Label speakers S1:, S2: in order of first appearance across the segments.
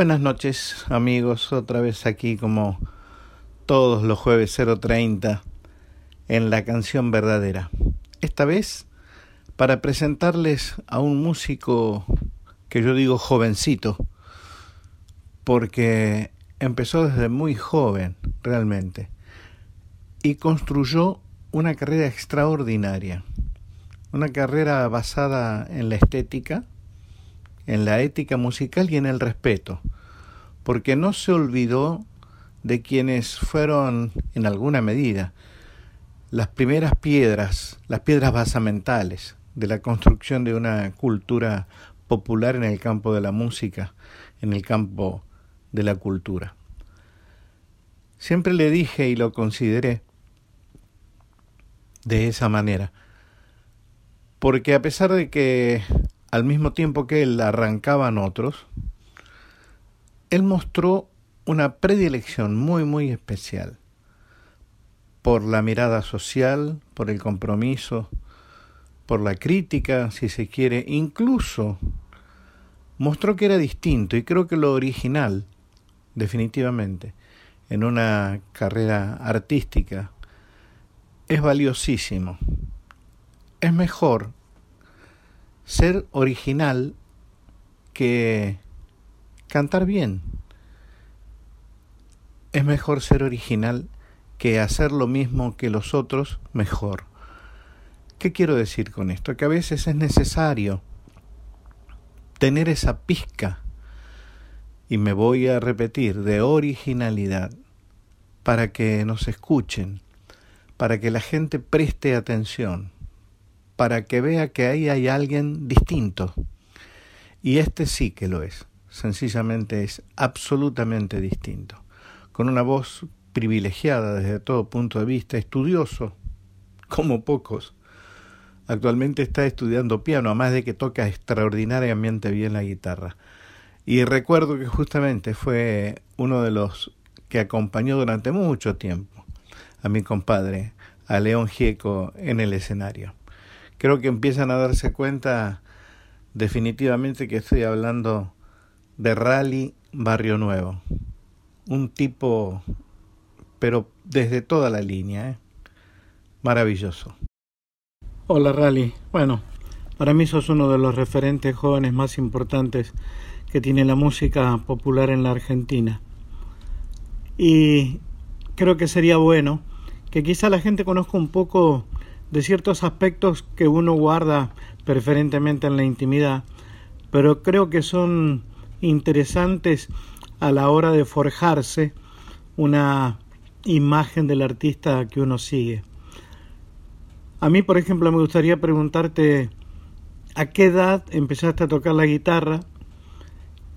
S1: Buenas noches amigos, otra vez aquí como todos los jueves 030 en la canción verdadera. Esta vez para presentarles a un músico que yo digo jovencito, porque empezó desde muy joven realmente y construyó una carrera extraordinaria, una carrera basada en la estética, en la ética musical y en el respeto, porque no se olvidó de quienes fueron, en alguna medida, las primeras piedras, las piedras basamentales de la construcción de una cultura popular en el campo de la música, en el campo de la cultura. Siempre le dije y lo consideré de esa manera, porque a pesar de que al mismo tiempo que él arrancaban otros, él mostró una predilección muy, muy especial por la mirada social, por el compromiso, por la crítica, si se quiere, incluso mostró que era distinto y creo que lo original, definitivamente, en una carrera artística, es valiosísimo. Es mejor ser original que cantar bien. Es mejor ser original que hacer lo mismo que los otros mejor. ¿Qué quiero decir con esto? Que a veces es necesario tener esa pizca, y me voy a repetir, de originalidad, para que nos escuchen, para que la gente preste atención para que vea que ahí hay alguien distinto. Y este sí que lo es. Sencillamente es absolutamente distinto. Con una voz privilegiada desde todo punto de vista, estudioso, como pocos. Actualmente está estudiando piano, además de que toca extraordinariamente bien la guitarra. Y recuerdo que justamente fue uno de los que acompañó durante mucho tiempo a mi compadre, a León Gieco, en el escenario creo que empiezan a darse cuenta definitivamente que estoy hablando de Rally Barrio Nuevo. Un tipo, pero desde toda la línea, ¿eh? maravilloso.
S2: Hola Rally. Bueno, para mí sos uno de los referentes jóvenes más importantes que tiene la música popular en la Argentina. Y creo que sería bueno que quizá la gente conozca un poco de ciertos aspectos que uno guarda preferentemente en la intimidad, pero creo que son interesantes a la hora de forjarse una imagen del artista que uno sigue. A mí, por ejemplo, me gustaría preguntarte a qué edad empezaste a tocar la guitarra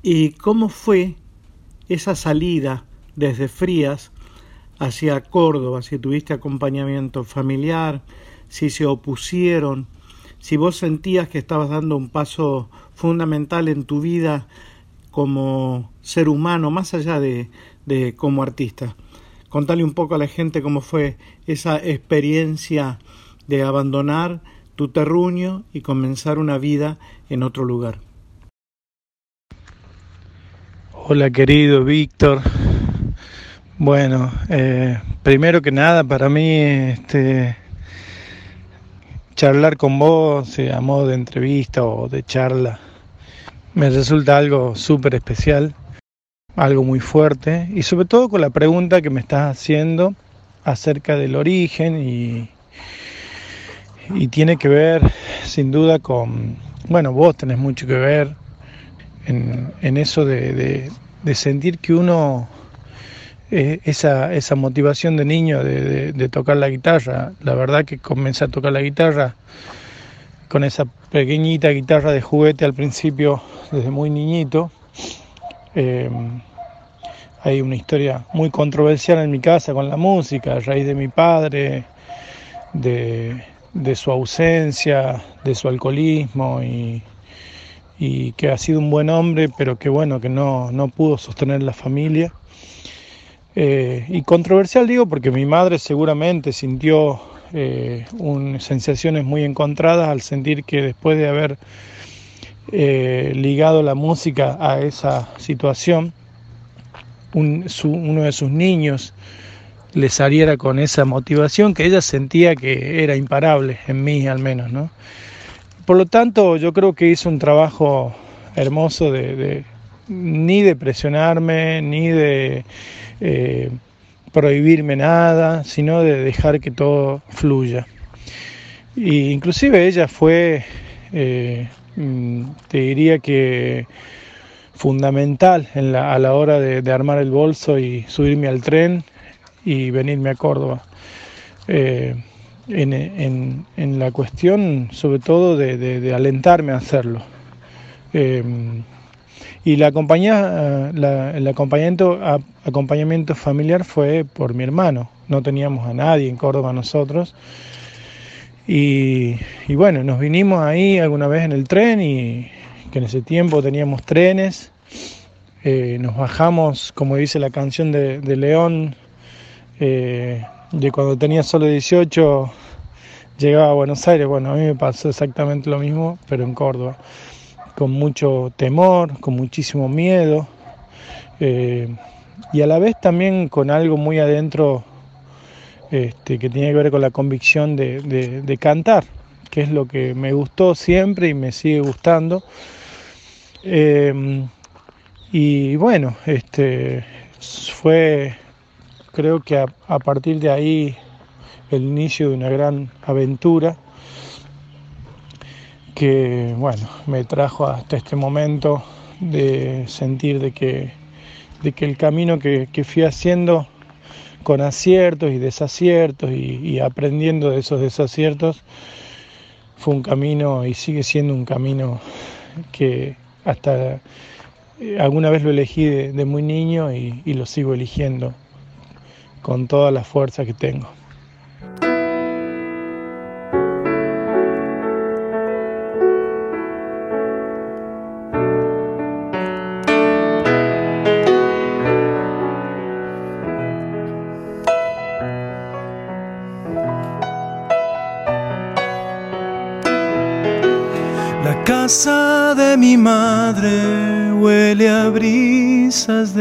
S2: y cómo fue esa salida desde Frías hacia Córdoba, si tuviste acompañamiento familiar, si se opusieron, si vos sentías que estabas dando un paso fundamental en tu vida como ser humano, más allá de, de como artista. Contale un poco a la gente cómo fue esa experiencia de abandonar tu terruño y comenzar una vida en otro lugar.
S3: Hola querido Víctor. Bueno, eh, primero que nada para mí este, charlar con vos a modo de entrevista o de charla me resulta algo súper especial, algo muy fuerte y sobre todo con la pregunta que me estás haciendo acerca del origen y, y tiene que ver sin duda con, bueno, vos tenés mucho que ver en, en eso de, de sentir que uno eh, esa, esa motivación de niño de, tocar la guitarra. La verdad que comencé a tocar la guitarra con esa pequeñita guitarra de juguete al principio, desde muy niñito. Em, hay una historia muy controversial en mi casa con la música, a raíz de mi padre, de, su ausencia, de su alcoholismo y, que ha sido un buen hombre, pero que bueno, que no, pudo sostener la familia. Eh, y controversial digo porque mi madre seguramente sintió eh, sensaciones muy encontradas al sentir que después de haber eh, ligado la música a esa situación, uno de sus niños le saliera con esa motivación que ella sentía que era imparable, en mí al menos. ¿no? Por lo tanto, yo creo que hizo un trabajo hermoso de, ni de presionarme, ni de eh, prohibirme nada, sino de dejar que todo fluya. Y inclusive ella fue, eh, mm, te diría que fundamental a la hora de, armar el bolso y subirme al tren y venirme a Córdoba. Eh, en, la cuestión sobre todo de, alentarme a hacerlo. Y la compañía, el acompañamiento, acompañamiento familiar fue por mi hermano. No teníamos a nadie en Córdoba nosotros. Y, bueno, nos vinimos ahí alguna vez en el tren y que en ese tiempo teníamos trenes. Eh, nos bajamos, como dice la canción de, León, eh, de cuando tenía solo 18, llegaba a Buenos Aires. Bueno, a mí me pasó exactamente lo mismo, pero en Córdoba con mucho temor, con muchísimo miedo eh, y a la vez también con algo muy adentro este, que tiene que ver con la convicción de, cantar, que es lo que me gustó siempre y me sigue gustando. Eh, y bueno, este, fue creo que a partir de ahí el inicio de una gran aventura que bueno, me trajo hasta este momento de sentir de que, de que el camino que, fui haciendo con aciertos y desaciertos y, aprendiendo de esos desaciertos fue un camino y sigue siendo un camino que hasta eh, alguna vez lo elegí de, muy niño y lo sigo eligiendo con toda la fuerza que tengo.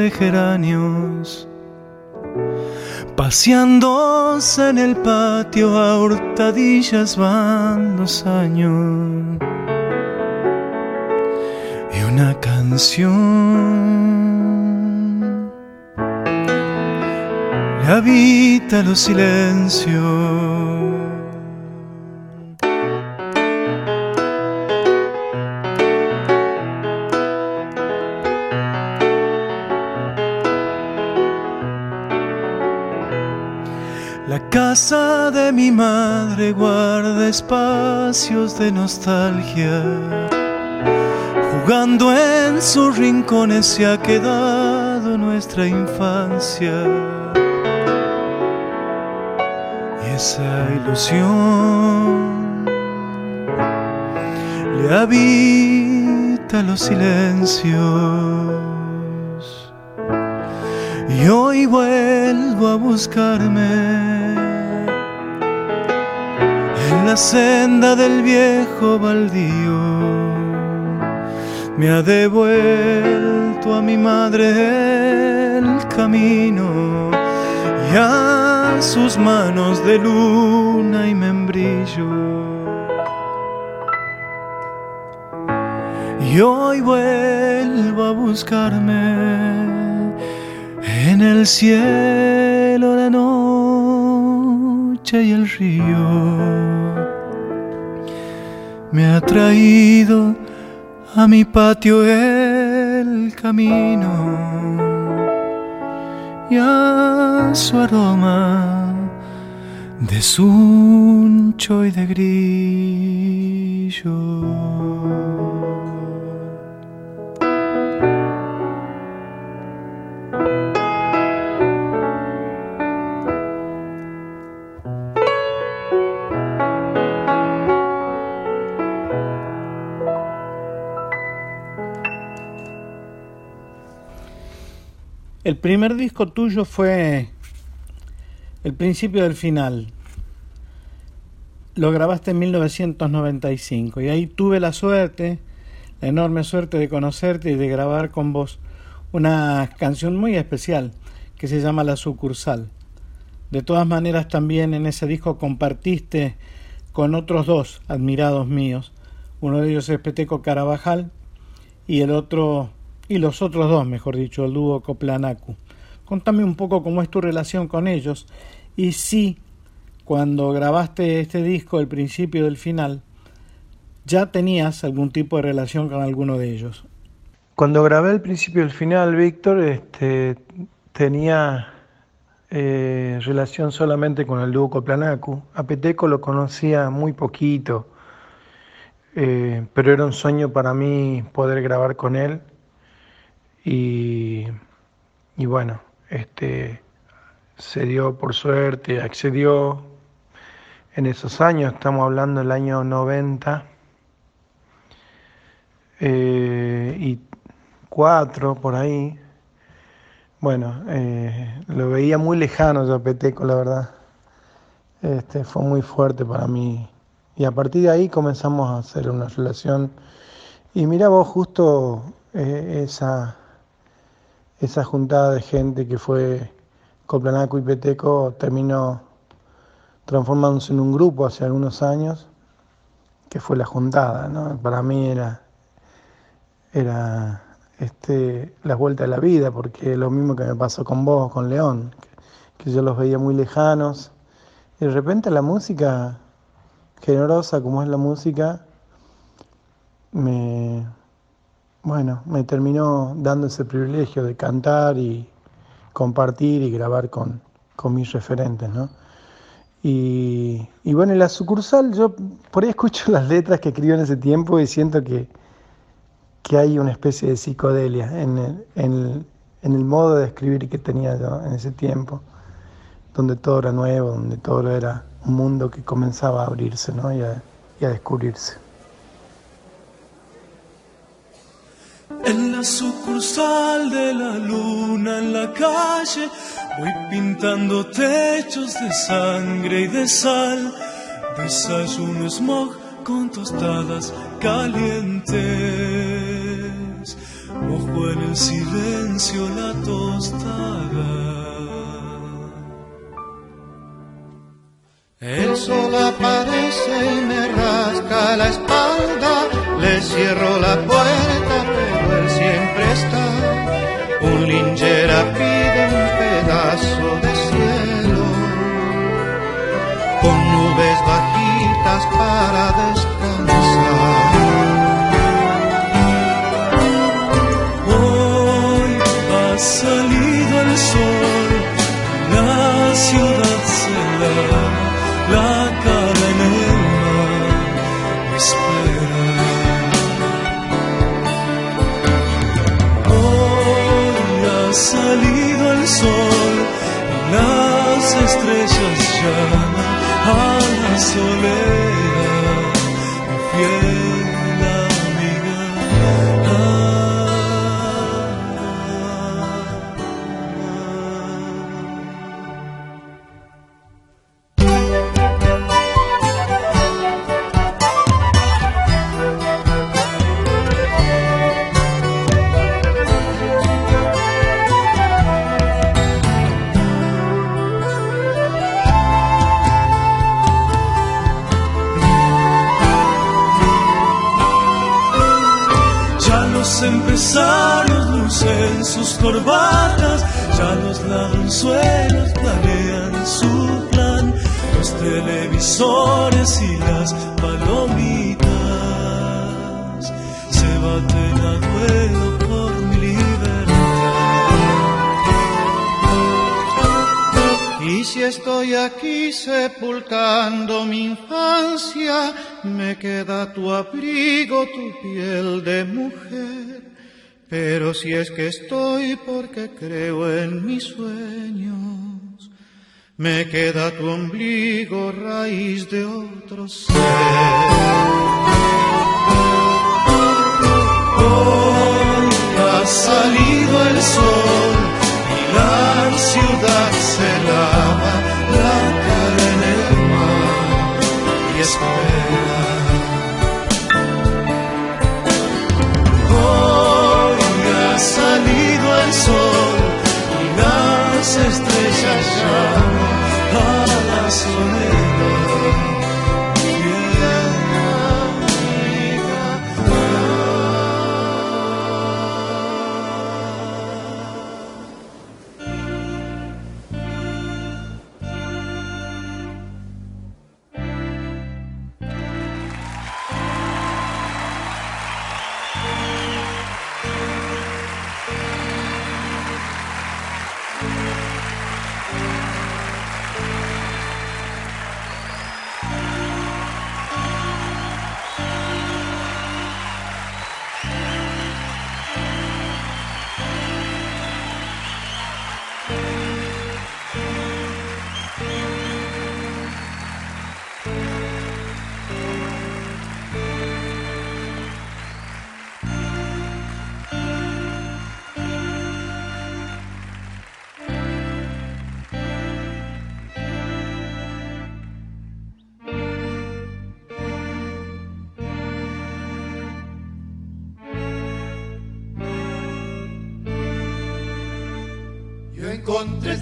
S4: De geranios, paseándose en el patio a hurtadillas van dos años. Y una canción le habita los silencios de mi madre guarda espacios de nostalgia. Jugando en sus rincones se ha quedado nuestra infancia. Y esa ilusión le habita los silencios. Y hoy vuelvo a buscarme la senda del viejo baldío me ha devuelto a mi madre el camino y a sus manos de luna y membrillo. Y hoy vuelvo a buscarme en el cielo la noche y el río me ha traído a mi patio el camino y a su aroma de suncho y de grillo.
S2: El primer disco tuyo fue El principio del final. Lo grabaste en 1995 y ahí tuve la suerte, la enorme suerte de conocerte y de grabar con vos una canción muy especial que se llama La sucursal. De todas maneras también en ese disco compartiste con otros dos admirados míos. Uno de ellos es Peteco Carabajal y el otro y los otros dos, mejor dicho, el dúo Coplanacu. Contame un poco cómo es tu relación con ellos y si cuando grabaste este disco, el principio del final, ya tenías algún tipo de relación con alguno de ellos.
S3: Cuando grabé el principio del final, Víctor, este, tenía eh, relación solamente con el dúo Coplanacu. A Peteco lo conocía muy poquito, eh, pero era un sueño para mí poder grabar con él y, bueno, este, se dio por suerte, accedió en esos años, estamos hablando del año 90 eh, y cuatro por ahí. Bueno, eh, lo veía muy lejano yo Peteco, la verdad. Este, fue muy fuerte para mí. Y a partir de ahí comenzamos a hacer una relación. Y mira vos justo eh, esa, esa juntada de gente que fue Coplanaco y Peteco terminó transformándose en un grupo hace algunos años, que fue la juntada, ¿no? Para mí era, era este, la vuelta de la vida, porque lo mismo que me pasó con vos, con León, que, que yo los veía muy lejanos, y de repente la música generosa como es la música, me, bueno, me terminó dando ese privilegio de cantar y compartir y grabar con, mis referentes, ¿no? Y, bueno, en la sucursal yo por ahí escucho las letras que escribió en ese tiempo y siento que, que hay una especie de psicodelia en el, en, el, modo de escribir que tenía yo en ese tiempo, donde todo era nuevo, donde todo era un mundo que comenzaba a abrirse ¿no? y a descubrirse.
S4: Sucursal de la luna en la calle voy pintando techos de sangre y de sal. Desayuno smog con tostadas calientes. Ojo en el silencio la tostada.
S5: El sol aparece y me rasca la espalda, le cierro la puerta Un lingera pide un pedazo de cielo, con nubes bajitas para descansar.
S4: Hoy ha salido el sol, la ciudad se sol las estrellas llaman a la soledad,
S5: tu abrigo, tu piel de mujer. Pero si es que estoy porque creo en mis sueños, me queda tu ombligo, raíz de otro ser. Hoy ha salido el sol y la ciudad se la estrellas llaman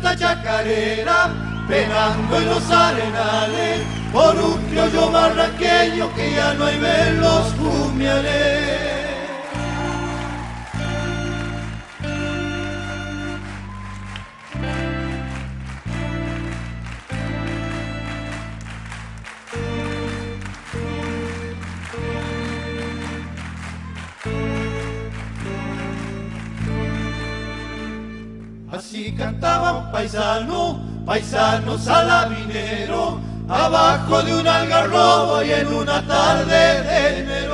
S5: esta chacarera penando en los arenales por un criollo barraqueño que ya no hay ver los fumiales. Así cantaba un paisano, paisano salabinero, abajo de un algarrobo y en una tarde de enero.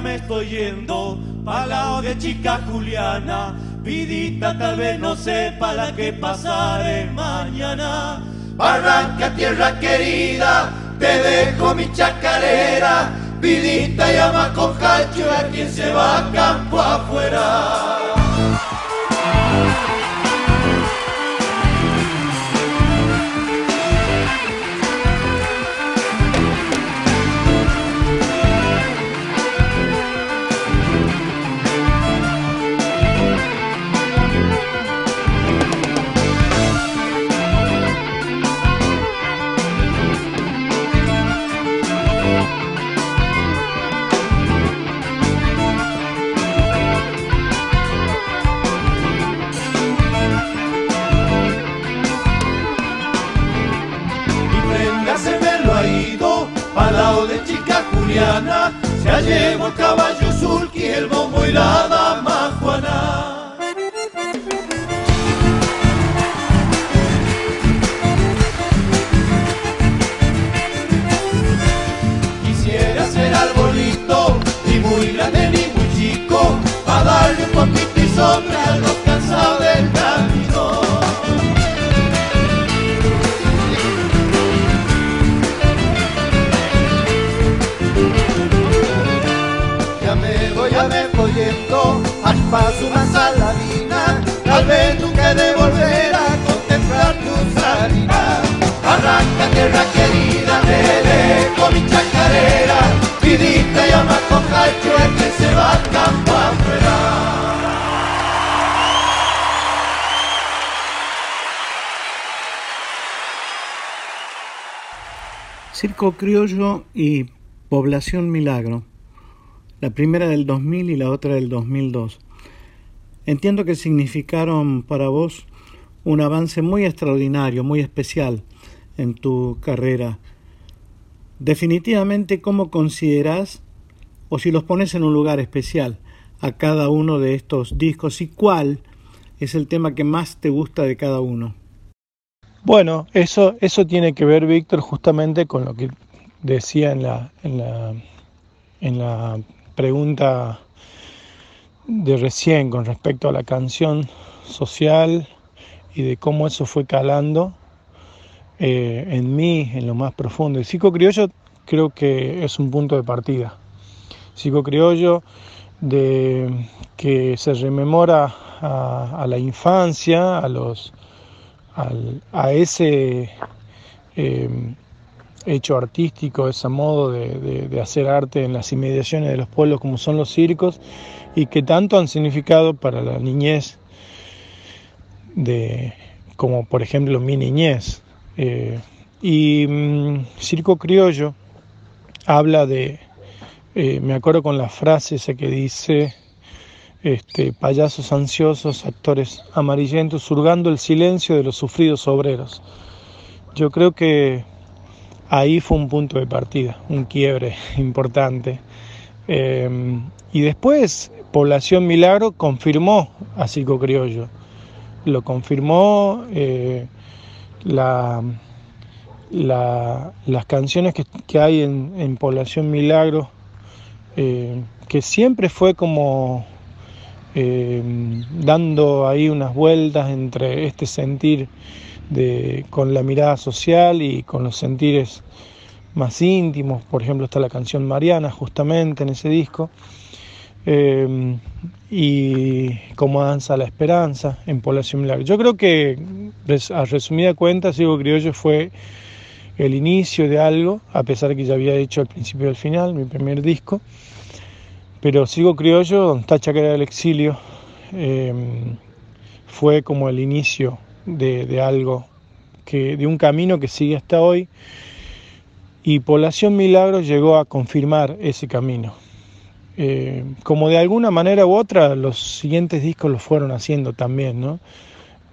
S5: Me estoy yendo, pa' lado de chica Juliana, vidita tal vez no sepa la que pasaré mañana. Barranca, tierra querida, te dejo mi chacarera, vidita llama con cacho a quien se va a campo afuera. Llevado el caballo sulky, el bombo y la que se va.
S2: Circo Criollo y Población Milagro. La primera del 2000 y la otra del 2002. entiendo que significaron para vos un avance muy extraordinario, muy especial en tu carrera. Definitivamente, ¿cómo consideras, o si los pones en un lugar especial, a cada uno de estos discos y cuál es el tema que más te gusta de cada uno?
S3: Bueno, eso, eso tiene que ver, Víctor, justamente con lo que decía en la, en la, en la pregunta de recién con respecto a la canción social y de cómo eso fue calando eh, en mí, en lo más profundo. El psico criollo creo que es un punto de partida. Psico criollo de que se rememora a, la infancia, a los a ese eh, hecho artístico, ese modo de, hacer arte en las inmediaciones de los pueblos como son los circos y que tanto han significado para la niñez de como por ejemplo mi niñez. Eh, y mm, Circo Criollo habla de, eh, me acuerdo con la frase esa que dice, este, payasos ansiosos, actores amarillentos, surgando el silencio de los sufridos obreros. Yo creo que ahí fue un punto de partida, un quiebre importante. Eh, y después, Población Milagro confirmó a Circo Criollo, lo confirmó la, las canciones que, hay en, Población Milagro, eh, que siempre fue como dando ahí unas vueltas entre este sentir con la mirada social y con los sentires más íntimos. Por ejemplo, está la canción Mariana, justamente en ese disco. Eh, y como danza la esperanza en Población Milagro. Yo creo que, a resumida cuenta, Sigo Criollo fue el inicio de algo, a pesar de que ya había hecho al principio y al final mi primer disco. Pero Sigo Criollo, donde está Chacara del Exilio, eh, fue como el inicio de, algo, que, de un camino que sigue hasta hoy. Y Población Milagros llegó a confirmar ese camino. Eh, como de alguna manera u otra, los siguientes discos lo fueron haciendo también, ¿no?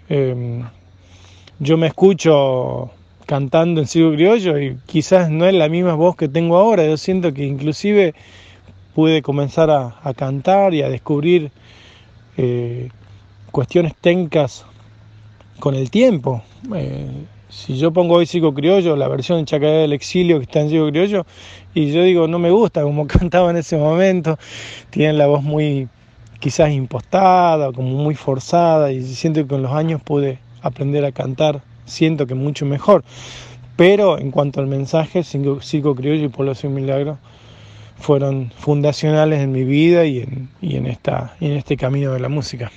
S3: Eh, yo me escucho cantando en Sigo Criollo y quizás no es la misma voz que tengo ahora, yo siento que inclusive pude comenzar a, cantar y a descubrir eh, cuestiones técnicas con el tiempo. Eh, si yo pongo hoy Sigo Criollo, la versión de Chacaré del Exilio que está en Sigo Criollo, y yo digo, no me gusta como cantaba en ese momento, tienen la voz muy quizás impostada, como muy forzada, y siento que con los años pude aprender a cantar, siento que mucho mejor. Pero en cuanto al mensaje, Sigo Criollo y Población Milagro fueron fundacionales en mi vida y en este camino de la música.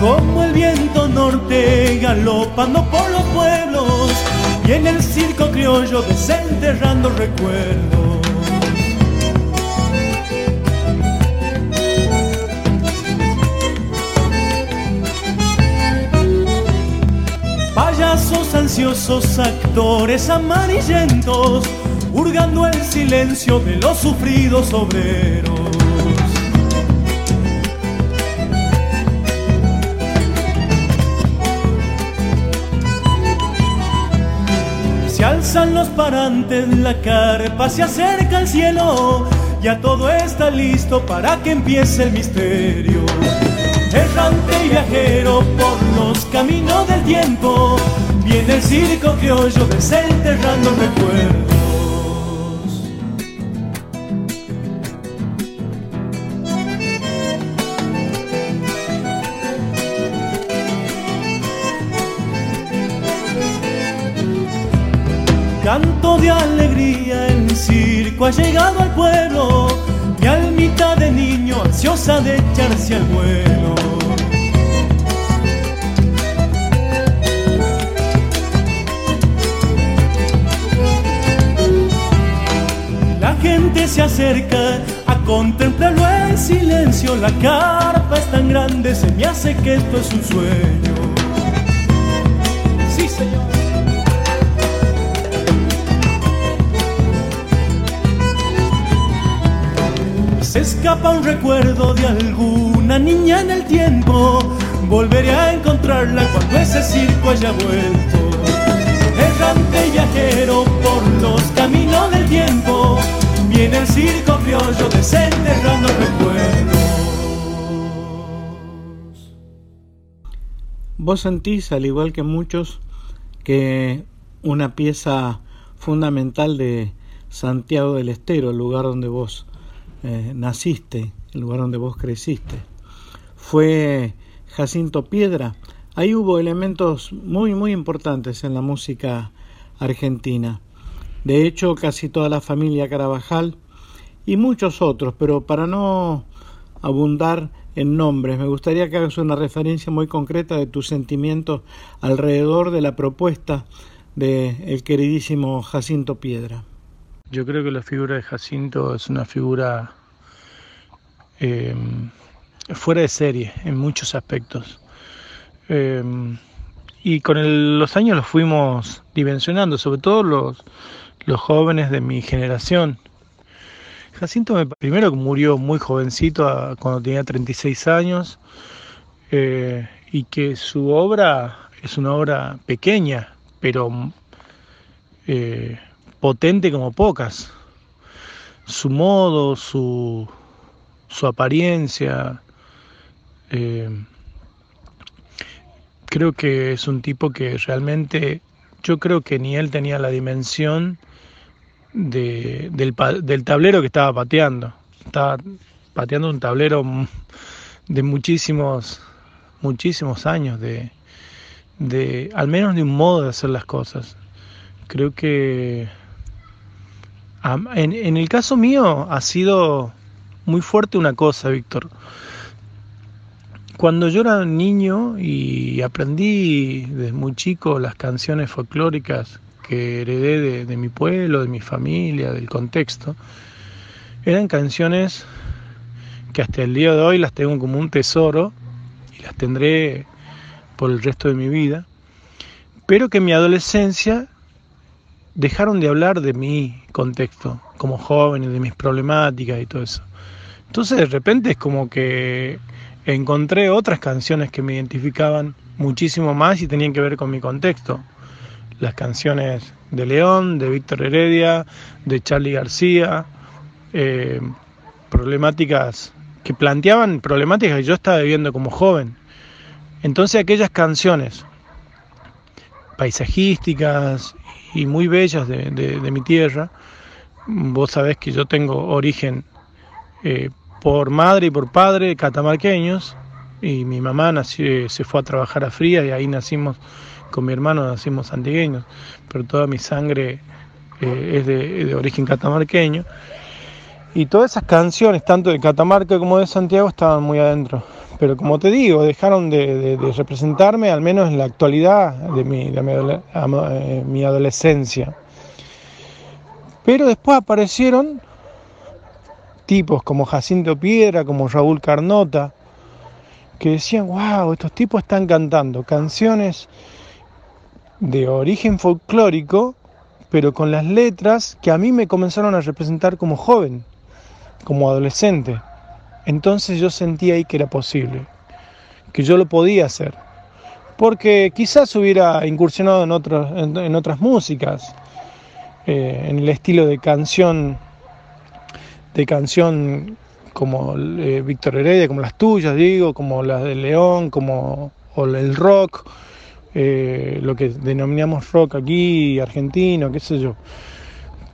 S4: Como el viento norte galopando por los pueblos y en el circo criollo desenterrando recuerdos. Payasos ansiosos, actores amarillentos, hurgando el silencio de los sufridos obreros. Alzan los parantes, la carpa se acerca al cielo, ya todo está listo para que empiece el misterio. Errante y viajero por los caminos del tiempo, viene el circo criollo desenterrando recuerdos. Canto de alegría, el circo ha llegado al pueblo, mi almita de niño ansiosa de echarse al vuelo. La gente se acerca a contemplarlo en silencio. La carpa es tan grande, se me hace que esto es un sueño. Escapa un recuerdo de alguna niña en el tiempo. Volveré a encontrarla cuando ese circo haya vuelto. Errante viajero por los caminos del tiempo, viene el circo criollo desenterrando recuerdos.
S2: Vos sentís, al igual que muchos, que una pieza fundamental de Santiago del Estero, el lugar donde vos eh, naciste, el lugar donde vos creciste, fue Jacinto Piedra. Ahí hubo elementos muy, muy importantes en la música argentina. De hecho, casi toda la familia Carabajal y muchos otros, pero para no abundar en nombres, me gustaría que hagas una referencia muy concreta de tus sentimientos alrededor de la propuesta de el queridísimo Jacinto Piedra.
S3: Yo creo que la figura de Jacinto es una figura eh, fuera de serie en muchos aspectos. Eh, y con los años los fuimos dimensionando, sobre todo los, los jóvenes de mi generación. Jacinto me, primero murió muy jovencito, cuando tenía 36 años, eh, y que su obra es una obra pequeña, pero potente como pocas. Su modo, su, su apariencia, eh, creo que es un tipo que realmente, yo creo que ni él tenía la dimensión de, del, del, tablero que estaba pateando. Estaba pateando un tablero de muchísimos, muchísimos años, de, de, al menos de un modo de hacer las cosas. Creo que en, el caso mío ha sido muy fuerte una cosa, Víctor. Cuando yo era niño y aprendí desde muy chico las canciones folclóricas que heredé de, mi pueblo, de mi familia, del contexto, eran canciones que hasta el día de hoy las tengo como un tesoro y las tendré por el resto de mi vida, pero que en mi adolescencia dejaron de hablar de mi contexto como joven, de mis problemáticas y todo eso. Entonces de repente es como que encontré otras canciones que me identificaban muchísimo más y tenían que ver con mi contexto. Las canciones de León, de Víctor Heredia, de Charlie García, eh, problemáticas que planteaban problemáticas que yo estaba viviendo como joven. Entonces aquellas canciones paisajísticas y muy bellas de, mi tierra, vos sabés que yo tengo origen eh, por madre y por padre catamarqueños y mi mamá nació, se fue a trabajar a Fría y ahí nacimos con mi hermano, nacimos antigueños, pero toda mi sangre eh, es de, origen catamarqueño. Y todas esas canciones, tanto de Catamarca como de Santiago, estaban muy adentro. Pero como te digo, dejaron de, representarme, al menos en la actualidad de mi, de mi eh, adolescencia. Pero después aparecieron tipos como Jacinto Piedra, como Raúl Carnota, que decían, wow, estos tipos están cantando canciones de origen folclórico, pero con las letras que a mí me comenzaron a representar como joven, como adolescente. Entonces yo sentí ahí que era posible, que yo lo podía hacer, porque quizás hubiera incursionado en, otros, en, otras músicas, eh, en el estilo de canción de canción como eh, Víctor Heredia, como las tuyas, digo, como las de León, como o el rock, eh, lo que denominamos rock aquí, argentino, qué sé yo.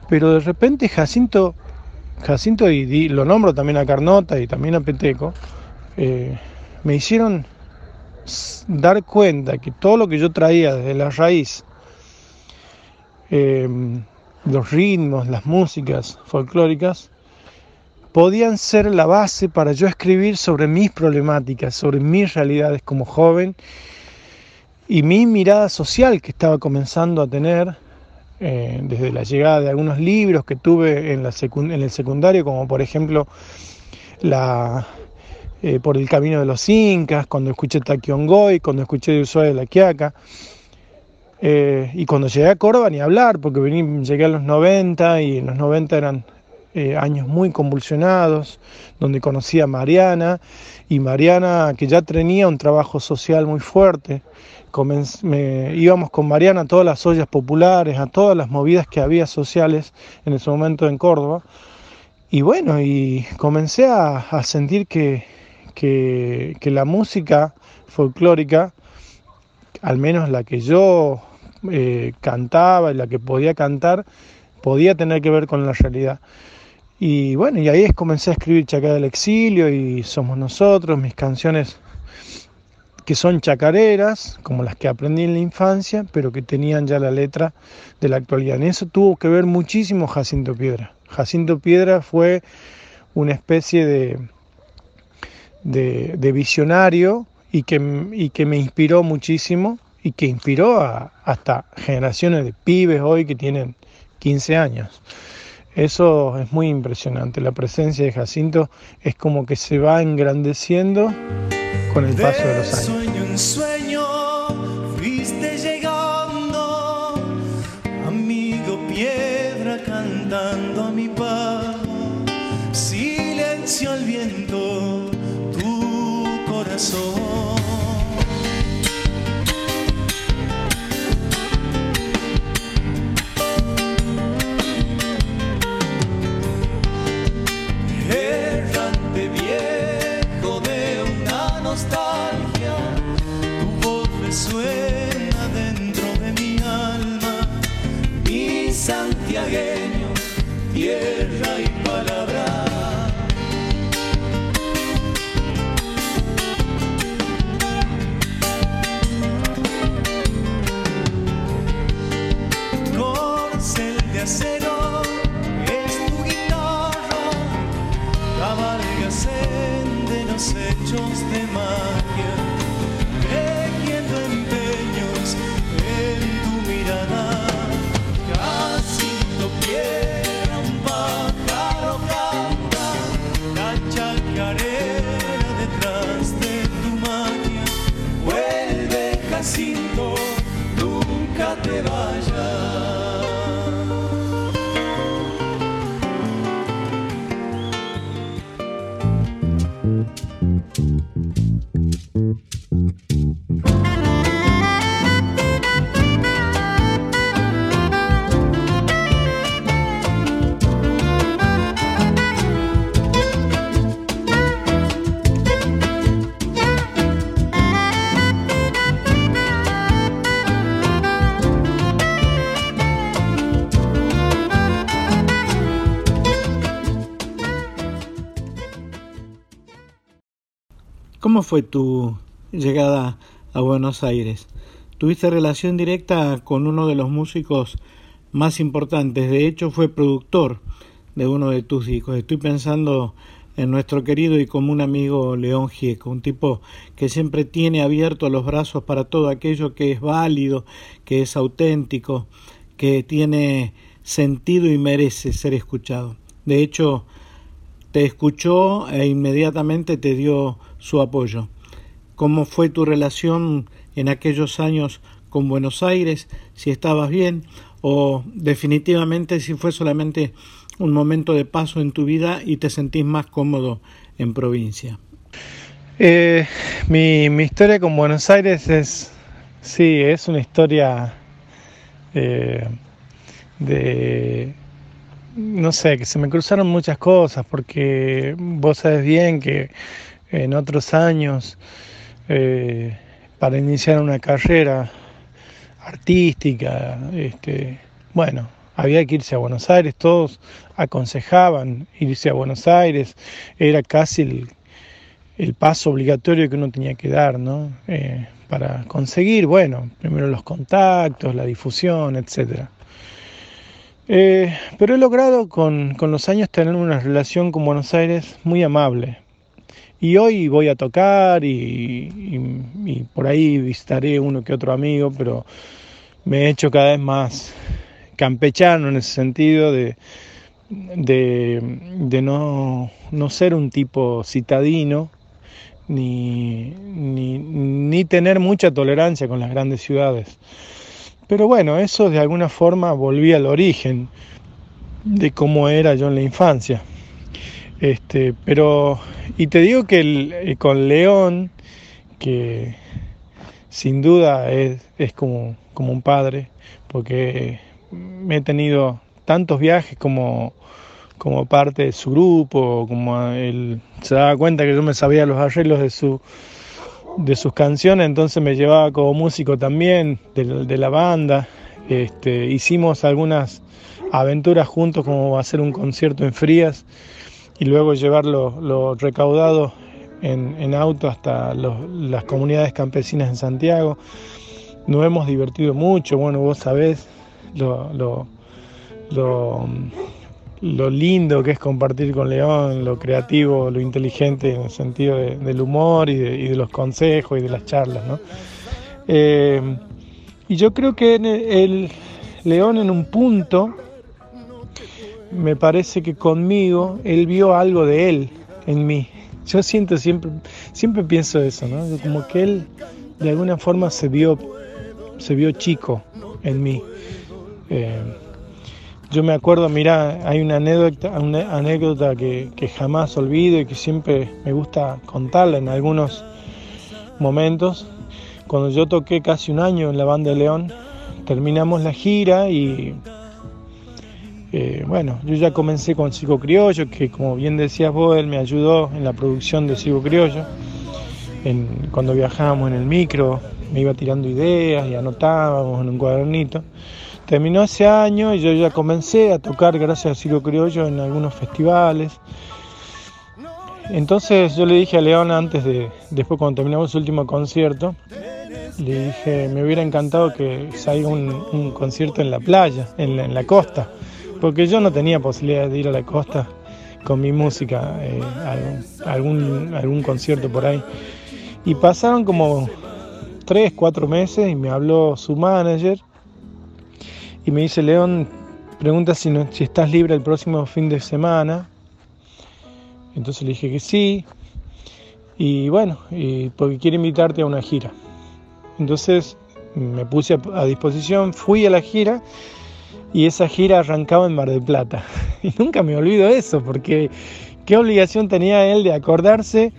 S3: Pero de repente Jacinto, Jacinto y, lo nombro también a Carnota y también a Peteco, eh, me hicieron dar cuenta que todo lo que yo traía desde la raíz, los ritmos, las músicas folclóricas, podían ser la base para yo escribir sobre mis problemáticas, sobre mis realidades como joven y mi mirada social que estaba comenzando a tener eh, desde la llegada de algunos libros que tuve en, la en el secundario, como por ejemplo la, eh, Por el Camino de los Incas, cuando escuché Taquiongoy, cuando escuché Ushuaia de la Quiaca. Eh, y cuando llegué a Córdoba ni hablar, porque vení, llegué a los 90 y en los 90 eran años muy convulsionados, donde conocí a Mariana y Mariana que ya tenía un trabajo social muy fuerte íbamos con Mariana a todas las ollas populares, a todas las movidas que había sociales en ese momento en Córdoba. Y bueno, y comencé a, sentir que, que, la música folclórica, al menos la que yo eh, cantaba y la que podía cantar, podía tener que ver con la realidad. Y bueno, y ahí comencé a escribir Chacá del Exilio y Somos Nosotros, mis canciones que son chacareras, como las que aprendí en la infancia, pero que tenían ya la letra de la actualidad. En eso tuvo que ver muchísimo Jacinto Piedra. Jacinto Piedra fue una especie de, de, visionario y que, y que, me inspiró muchísimo y que inspiró a, hasta generaciones de pibes hoy que tienen 15 años. Eso es muy impresionante. La presencia de Jacinto es como que se va engrandeciendo con el paso de los años.
S4: Hechos de
S2: ¿Cómo fue tu llegada a Buenos Aires? Tuviste relación directa con uno de los músicos más importantes, de hecho fue productor de uno de tus discos. Estoy pensando en nuestro querido y común amigo León Gieco, un tipo que siempre tiene abiertos los brazos para todo aquello que es válido, que es auténtico, que tiene sentido y merece ser escuchado. De hecho, te escuchó e inmediatamente te dio su apoyo. ¿Cómo fue tu relación en aquellos años con Buenos Aires? Si estabas bien o definitivamente si fue solamente un momento de paso en tu vida y te sentís más cómodo en provincia.
S3: Eh, mi, historia con Buenos Aires es, sí, es una historia eh, de, no sé, que se me cruzaron muchas cosas, porque vos sabes bien que en otros años eh, para iniciar una carrera artística. Este, bueno, había que irse a Buenos Aires, todos aconsejaban irse a Buenos Aires, era casi el, paso obligatorio que uno tenía que dar, ¿no? Eh, para conseguir, bueno, primero los contactos, la difusión, etc. Eh, pero he logrado con, con los años tener una relación con Buenos Aires muy amable, y hoy voy a tocar y, por ahí visitaré uno que otro amigo, pero me he hecho cada vez más, campechano en ese sentido, de, de, no, no, ser un tipo citadino, ni, ni, ni tener mucha tolerancia con las grandes ciudades. Pero bueno, eso de alguna forma volvía al origen de cómo era yo en la infancia. Este, pero, y te digo que eh, con León, que sin duda es, como, como un padre, porque me he tenido tantos viajes como, como parte de su grupo, como él se daba cuenta que yo me sabía los arreglos de su de sus canciones, entonces me llevaba como músico también de, la banda. Este, hicimos algunas aventuras juntos como hacer un concierto en Frías y luego llevar lo, recaudado en, auto hasta las comunidades campesinas en Santiago. Nos hemos divertido mucho, bueno, vos sabés lo, lo, lo, lindo que es compartir con León, lo creativo, lo inteligente en el sentido del humor y de, los consejos y de las charlas. ¿no? Eh, y yo creo que el León en un punto me parece que conmigo él vio algo de él en mí. Yo siento siempre, siempre pienso eso, ¿no? Como que él de alguna forma se vio, se vio chico en mí. Eh, yo me acuerdo, mira, hay una anécdota, una anécdota que, que, jamás olvido y que siempre me gusta contarla en algunos momentos. Cuando yo toqué casi un año en la banda de León, terminamos la gira y eh, bueno, yo ya comencé con Sigo Criollo, que como bien decías vos, él me ayudó en la producción de Sigo Criollo. cuando viajábamos en el micro, me iba tirando ideas y anotábamos en un cuadernito. Terminó ese año y yo ya comencé a tocar, gracias a Sigo Criollo, en algunos festivales. Entonces yo le dije a León antes de, después cuando terminamos su último concierto, le dije, me hubiera encantado que salga un, concierto en la playa, en la costa porque yo no tenía posibilidad de ir a la costa con mi música, eh, algún, algún concierto por ahí. Y pasaron como tres, cuatro meses y me habló su manager y me dice, León, pregunta si, no, si estás libre el próximo fin de semana. Entonces le dije que sí. Y bueno, y porque quiere invitarte a una gira. Entonces me puse a disposición, fui a la gira y esa gira arrancaba en Mar del Plata. Y nunca me olvido eso, porque qué obligación tenía él de acordarse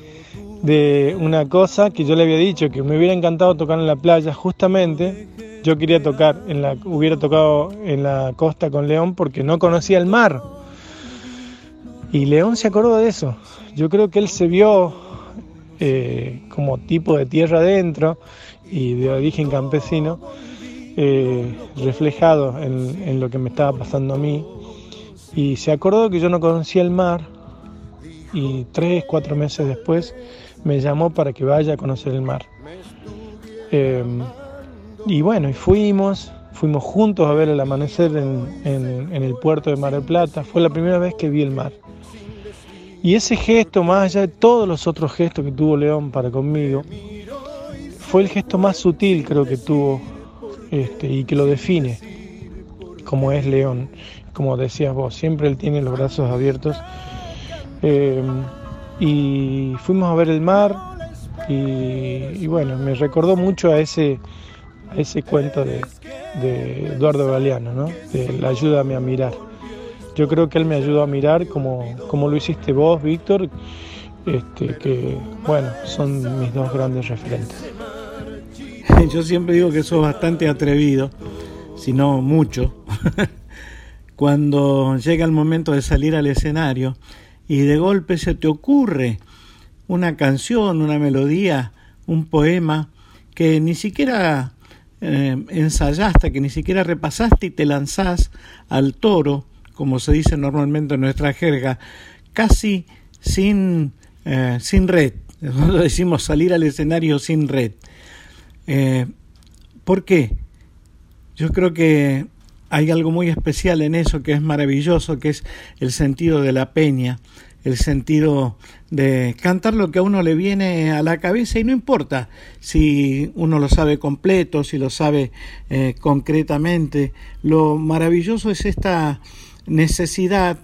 S3: de una cosa que yo le había dicho, que me hubiera encantado tocar en la playa, justamente yo quería tocar, en la, hubiera tocado en la costa con León porque no conocía el mar. Y León se acordó de eso. Yo creo que él se vio eh, como tipo de tierra adentro y de origen campesino eh, reflejado en, lo que me estaba pasando a mí. Y se acordó que yo no conocía el mar y tres, cuatro meses después me llamó para que vaya a conocer el mar. Em, y bueno, y fuimos, fuimos juntos a ver el amanecer en, en, el puerto de Mar del Plata. Fue la primera vez que vi el mar. Y ese gesto, más allá de todos los otros gestos que tuvo León para conmigo, fue el gesto más sutil creo que tuvo este, y que lo define, como es León, como decías vos, siempre él tiene los brazos abiertos. Eh, y fuimos a ver el mar y, bueno, me recordó mucho a ese, a ese cuento de, Eduardo Galeano, ¿no? de ayúdame a mirar. Yo creo que él me ayudó a mirar como, como lo hiciste vos, Víctor, este, que bueno, son mis dos grandes referentes.
S2: Yo siempre digo que eso es bastante atrevido, si no mucho, cuando llega el momento de salir al escenario y de golpe se te ocurre una canción, una melodía, un poema que ni siquiera eh, ensayaste, que ni siquiera repasaste y te lanzás al toro, como se dice normalmente en nuestra jerga, casi sin, eh, sin red. Nosotros decimos salir al escenario sin red. Eh, ¿Por qué? Yo creo que hay algo muy especial en eso que es maravilloso, que es el sentido de la peña, el sentido de cantar lo que a uno le viene a la cabeza y no importa si uno lo sabe completo, si lo sabe eh, concretamente. Lo maravilloso es esta necesidad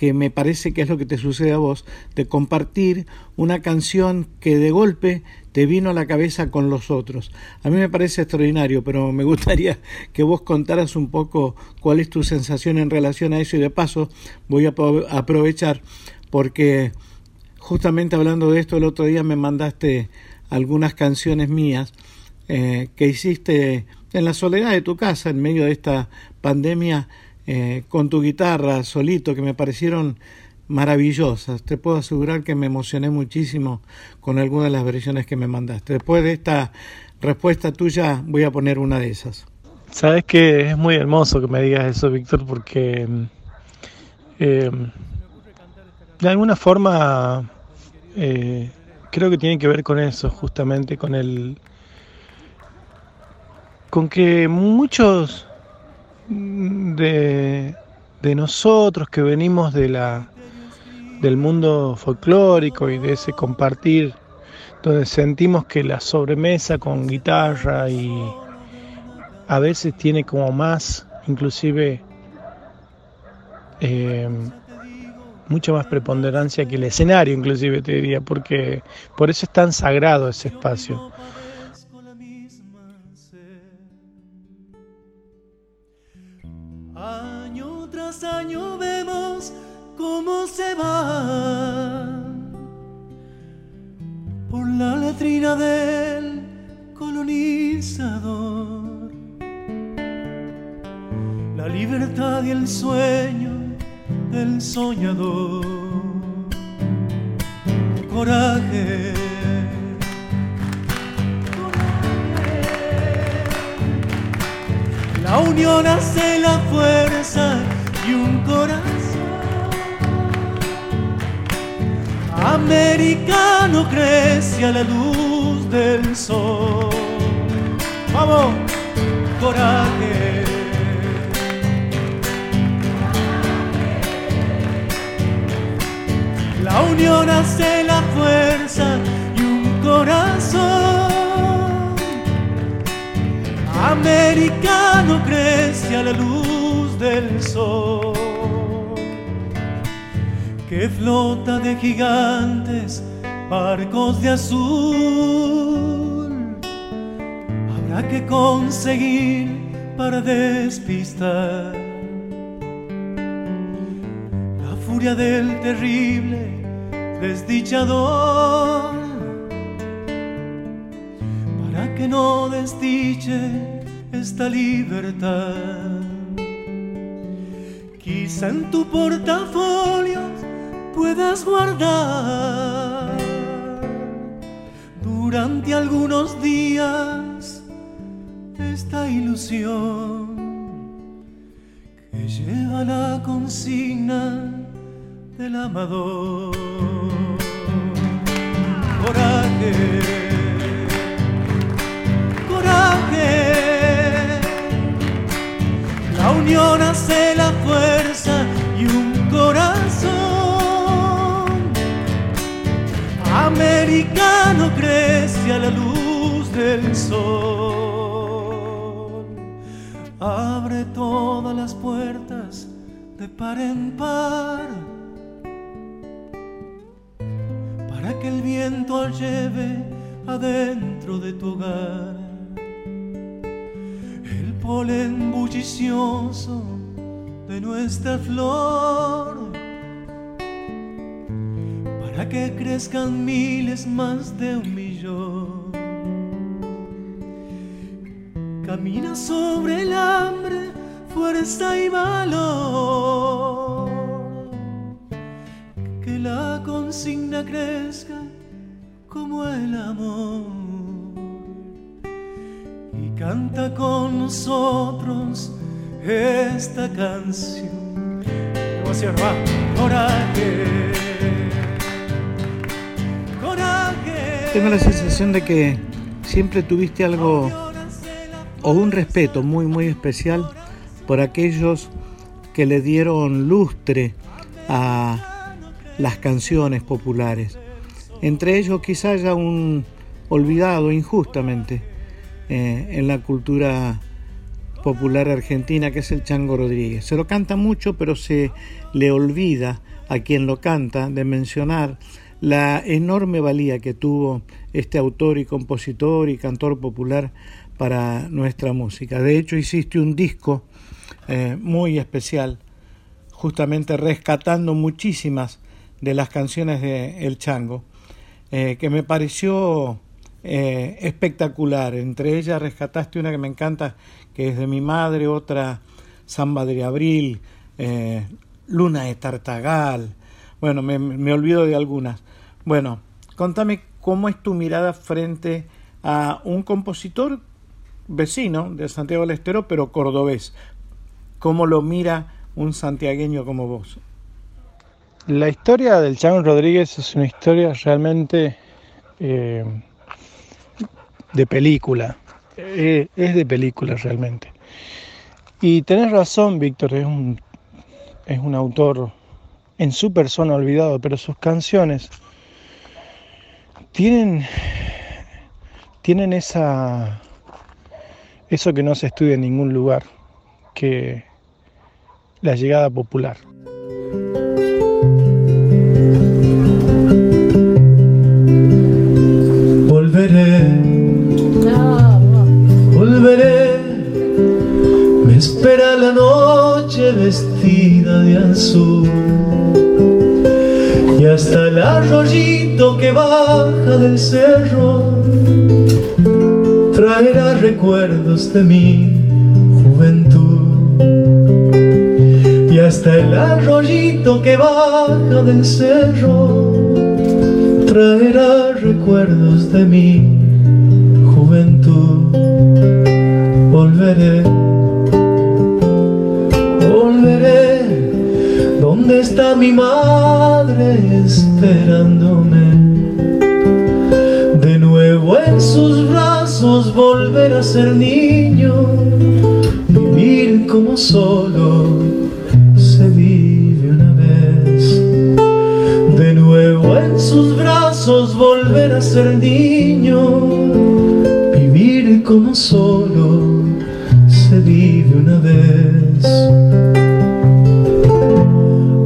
S2: que me parece que es lo que te sucede a vos, de compartir una canción que de golpe te vino a la cabeza con los otros. A mí me parece extraordinario, pero me gustaría que vos contaras un poco cuál es tu sensación en relación a eso y de paso voy a aprovechar porque justamente hablando de esto el otro día me mandaste algunas canciones mías eh, que hiciste en la soledad de tu casa en medio de esta pandemia eh, con tu guitarra solito que me parecieron maravillosas. Te puedo asegurar que me emocioné muchísimo con algunas de las versiones que me mandaste. Después de esta respuesta tuya voy a poner una de esas.
S3: Sabes que es muy hermoso que me digas eso, Víctor, porque eh, de alguna forma eh, creo que tiene que ver con eso, justamente con el con que muchos de, nosotros que venimos de la, del mundo folclórico y de ese compartir, donde sentimos que la sobremesa con guitarra y a veces tiene como más, inclusive, eh, mucha más preponderancia que el escenario, inclusive te diría, porque por eso es tan sagrado ese espacio.
S4: Se va por la letrina del colonizador. La libertad y el sueño del soñador. Coraje. La unión hace la fuerza y un corazón americano crece a la luz del sol. Vamos, coraje. La unión hace la fuerza y un corazón americano crece a la luz del sol, que flota de gigantes, barcos de azul. Habrá que conseguir para despistar la furia del terrible desdichador, para que no desdiche esta libertad. Quizá en tu portafolio puedas guardar durante algunos días esta ilusión que lleva la consigna del amador. Coraje, coraje la unión hace crece a la luz del sol. Abre todas las puertas de par en par para que el viento lleve adentro de tu hogar polen bullicioso de nuestra flor, para que crezcan miles más de un millón. Camina sobre el hambre, fuerza y valor, que la consigna crezca como el amor canta con nosotros esta canción. coraje, coraje.
S2: Tengo la sensación de que siempre tuviste algo o un respeto muy muy especial por aquellos que le dieron lustre a las canciones populares. Entre ellos quizá haya un olvidado injustamente eh, en la cultura popular argentina, que es el Chango Rodríguez. Se lo canta mucho, pero se le olvida a quien lo canta de mencionar la enorme valía que tuvo este autor y compositor y cantor popular para nuestra música. De hecho, hiciste un disco eh, muy especial, justamente rescatando muchísimas de las canciones de El Chango, eh, que me pareció eh, espectacular. Entre ellas rescataste una que me encanta, que es de mi madre, otra Samba de Abril, Luna de Tartagal. Bueno, me, me olvido de algunas. Bueno, contame cómo es tu mirada frente a un compositor vecino de Santiago del Estero, pero cordobés. ¿Cómo lo mira un santiagueño como vos?
S3: La historia del Chavo Rodríguez es una historia realmente eh, de película. Eh, es de película realmente. Y tenés razón, Víctor, es un, es un autor en su persona olvidado, pero sus canciones tienen, tienen esa, eso que no se estudia en ningún lugar, que la llegada popular.
S4: Volveré, volveré, me espera la noche vestida de azul. Y hasta el arroyito que baja del cerro traerá recuerdos de mi juventud. Y hasta el arroyito que baja del cerro traerá recuerdos de mi juventud. Volveré, volveré, ¿dónde está mi madre esperándome? Volver a ser niño, vivir como solo se vive una vez. De nuevo en sus brazos volver a ser niño, vivir como solo se vive una vez.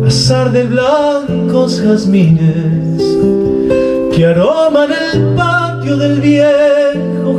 S4: Azar de blancos jazmines que aroman el patio del viejo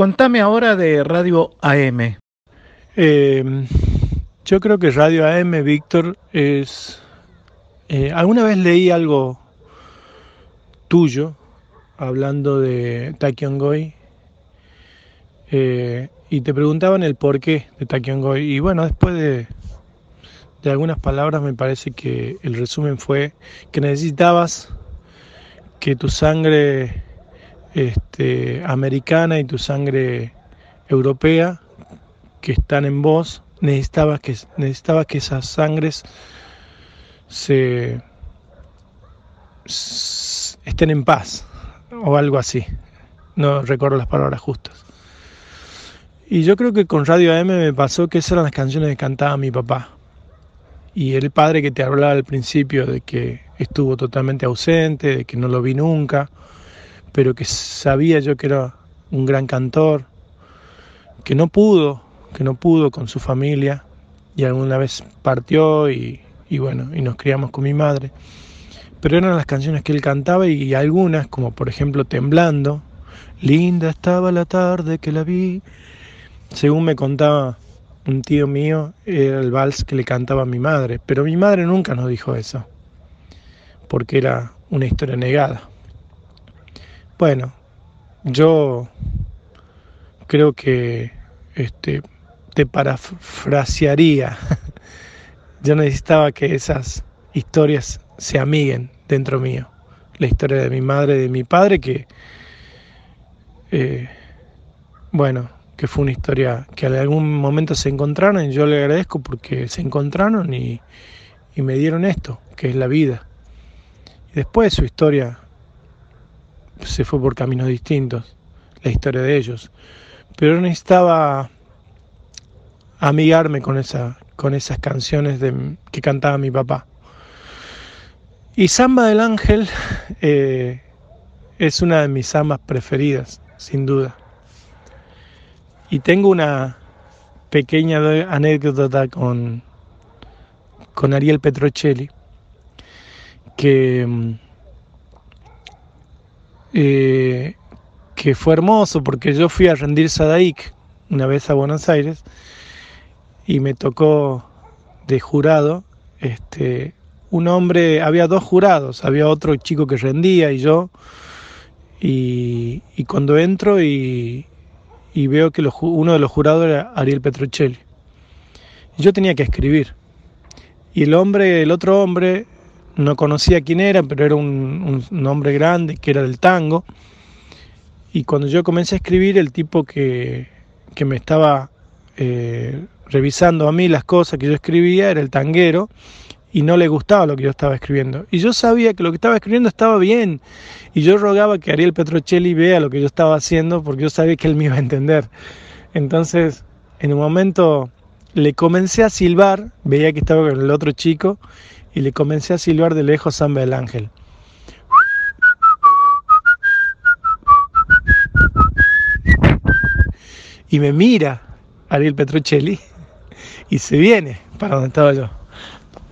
S2: Contame ahora de Radio AM.
S3: Eh, yo creo que Radio AM, Víctor, es... eh, alguna vez leí algo tuyo hablando de Taekwondo eh, y te preguntaban el porqué de Taekwondo y bueno, después de, de algunas palabras me parece que el resumen fue que necesitabas que tu sangre este, americana y tu sangre europea que están en vos, necesitabas que, necesitabas que esas sangres se, estén en paz o algo así. No recuerdo las palabras justas. Y yo creo que con Radio AM me pasó que esas eran las canciones que cantaba mi papá. Y el padre que te hablaba al principio de que estuvo totalmente ausente, de que no lo vi nunca, pero que sabía yo que era un gran cantor, que no pudo, que no pudo con su familia y alguna vez partió y, y bueno, y nos criamos con mi madre. Pero eran las canciones que él cantaba y algunas, como por ejemplo Temblando, Linda estaba la tarde que la vi, según me contaba un tío mío, era el vals que le cantaba a mi madre, pero mi madre nunca nos dijo eso, porque era una historia negada. Bueno, yo creo que este, te parafrasearía. Yo necesitaba que esas historias se amiguen dentro mío. La historia de mi madre de mi padre, que, eh, bueno, que fue una historia que en algún momento se encontraron y yo le agradezco porque se encontraron y, y me dieron esto, que es la vida. Y después su historia se fue por caminos distintos, la historia de ellos. Pero necesitaba amigarme con, esa, con esas canciones que cantaba mi papá. Y Samba del Ángel eh, es una de mis sambas preferidas, sin duda. Y tengo una pequeña anécdota con, con Ariel Petrocelli, que, mm, eh, que fue hermoso porque yo fui a rendir Sadaic una vez a Buenos Aires y me tocó de jurado este un hombre había dos jurados había otro chico que rendía y yo y, y cuando entro y, y veo que uno de los jurados era Ariel Petrocelli. Yo tenía que escribir. Y el hombre el otro hombre no conocía quién era pero era un, un hombre grande que era del tango y cuando yo comencé a escribir, el tipo que, que me estaba eh, revisando a mí las cosas que yo escribía era el tanguero y no le gustaba lo que yo estaba escribiendo. Y yo sabía que lo que estaba escribiendo estaba bien. Y yo rogaba que Ariel Petrocelli vea lo que yo estaba haciendo porque yo sabía que él me iba a entender. Entonces, en un momento le comencé a silbar, veía que estaba con el otro chico, y le comencé a silbar de lejos Samba del Ángel. y me mira Ariel Petrocelli y se viene para donde estaba yo.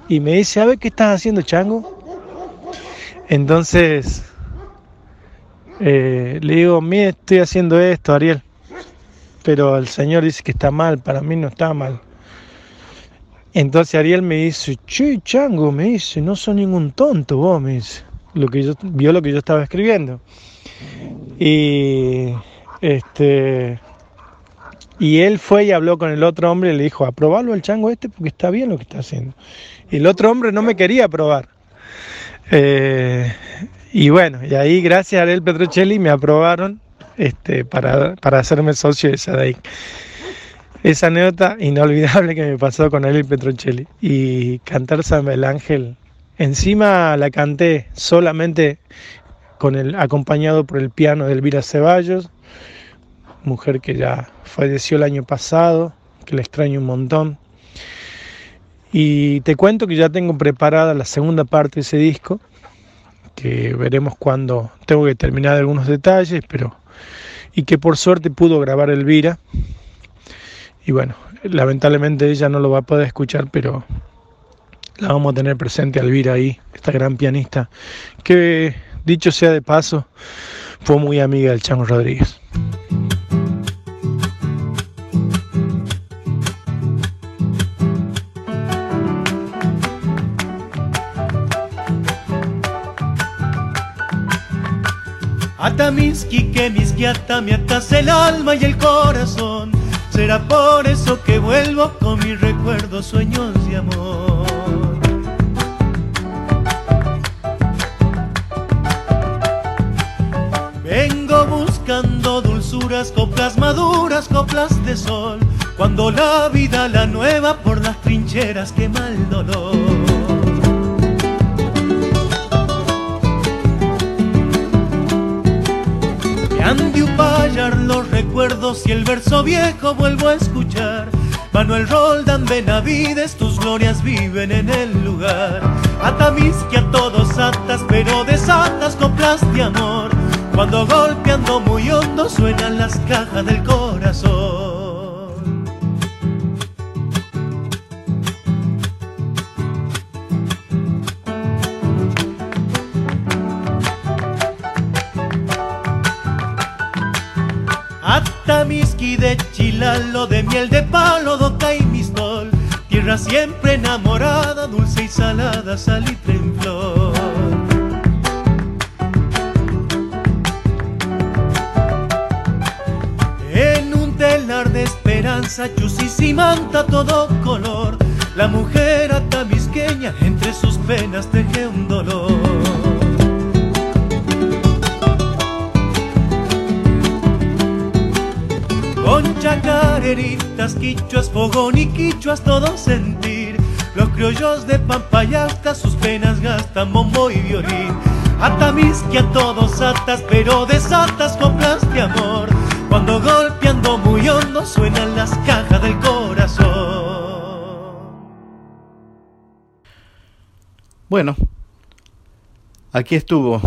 S3: Y me dice, a ver qué estás haciendo, chango. Entonces eh, le digo, mire, estoy haciendo esto, Ariel. Pero el señor dice que está mal, para mí no está mal. Entonces Ariel me dice, che, chango, me dice, no soy ningún tonto vos, me dice. Lo que yo, vio lo que yo estaba escribiendo. Y este y él fue y habló con el otro hombre y le dijo, aprobalo al chango este porque está bien lo que está haciendo. Y el otro hombre no me quería aprobar. Eh, y bueno, y ahí gracias a Ariel Petrocelli me aprobaron este, para, para hacerme socio de Sadaic. Esa anécdota inolvidable que me pasó con Ariel Petrocelli. Y cantar Samba el Ángel, encima la canté solamente con el, acompañado por el piano de Elvira Ceballos, mujer que ya falleció el año pasado, que la extraño un montón. Y te cuento que ya tengo preparada la segunda parte de ese disco, que veremos cuando tengo que terminar algunos detalles, pero y que por suerte pudo grabar Elvira. Y bueno, lamentablemente ella no lo va a poder escuchar, pero la vamos a tener presente a Elvira ahí, esta gran pianista, que dicho sea de paso, fue muy amiga del Chango Rodríguez.
S4: Que misquiata me atas el alma y el corazón. Será por eso que vuelvo con mis recuerdos, sueños de amor. Vengo buscando dulzuras, coplas maduras, coplas de sol. Cuando la vida la nueva por las trincheras quema el dolor. Upallar los recuerdos y el verso viejo vuelvo a escuchar. Manuel Roldán Benavides, tus glorias viven en el lugar. Atamis que a todos atas, pero desatas coplas de amor. Cuando golpeando muy hondo suenan las cajas del corazón. De chilalo, de miel de palo, doca y mistol. Tierra siempre enamorada, dulce y salada, salitre en flor. En un telar de esperanza, chusis y manta todo color. La mujer atamisqueña entre sus penas teje un dolor. Chacareritas, quichuas, fogón y quichuas, todo sentir. Los criollos de Pampayasta sus penas gastan bombo y violín. Atamis que a todos atas, pero desatas coplas de amor. Cuando golpeando muy hondo suenan las cajas del corazón.
S1: Bueno, aquí estuvo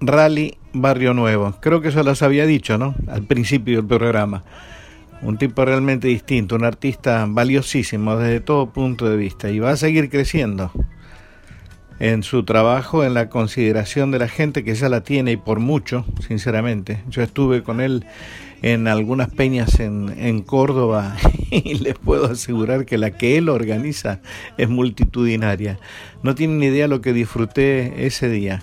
S1: Rally Barrio Nuevo. Creo que eso las había dicho, ¿no? Al principio del programa. Un tipo realmente distinto, un artista valiosísimo desde todo punto de vista y va a seguir creciendo en su trabajo, en la consideración de la gente que ya la tiene y por mucho, sinceramente. Yo estuve con él en algunas peñas en, en Córdoba y les puedo asegurar que la que él organiza es multitudinaria. No tienen ni idea lo que disfruté ese día.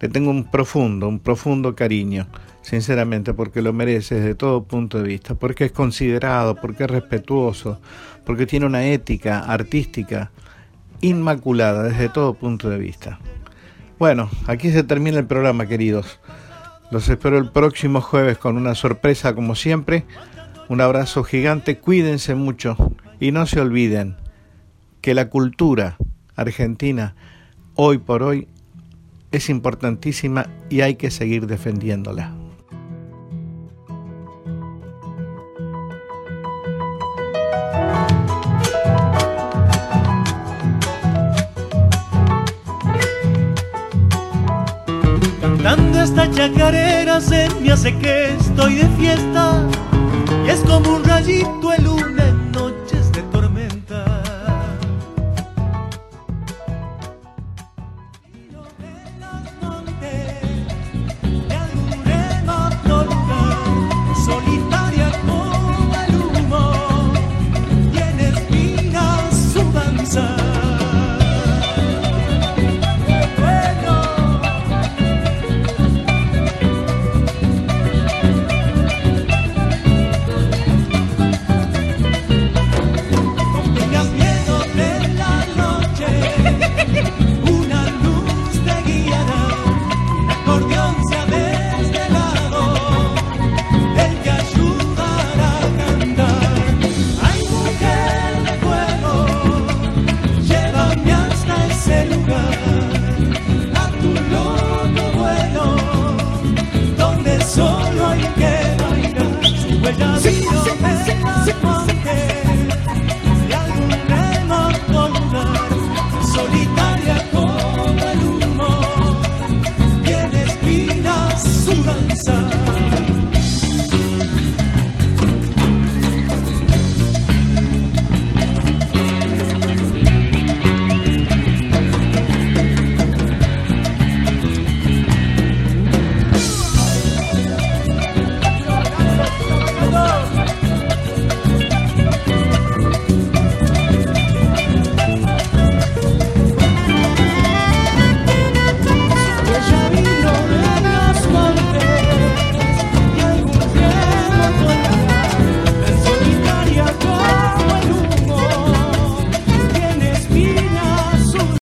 S1: Le tengo un profundo, un profundo cariño, sinceramente, porque lo merece desde todo punto de vista, porque es considerado, porque es respetuoso, porque tiene una ética artística inmaculada desde todo punto de vista. Bueno, aquí se termina el programa, queridos. Los espero el próximo jueves con una sorpresa como siempre. Un abrazo gigante, cuídense mucho y no se olviden que la cultura argentina hoy por hoy es importantísima y hay que seguir defendiéndola.
S4: Cantando esta chacarera se me hace que estoy de fiesta y es como un rayito el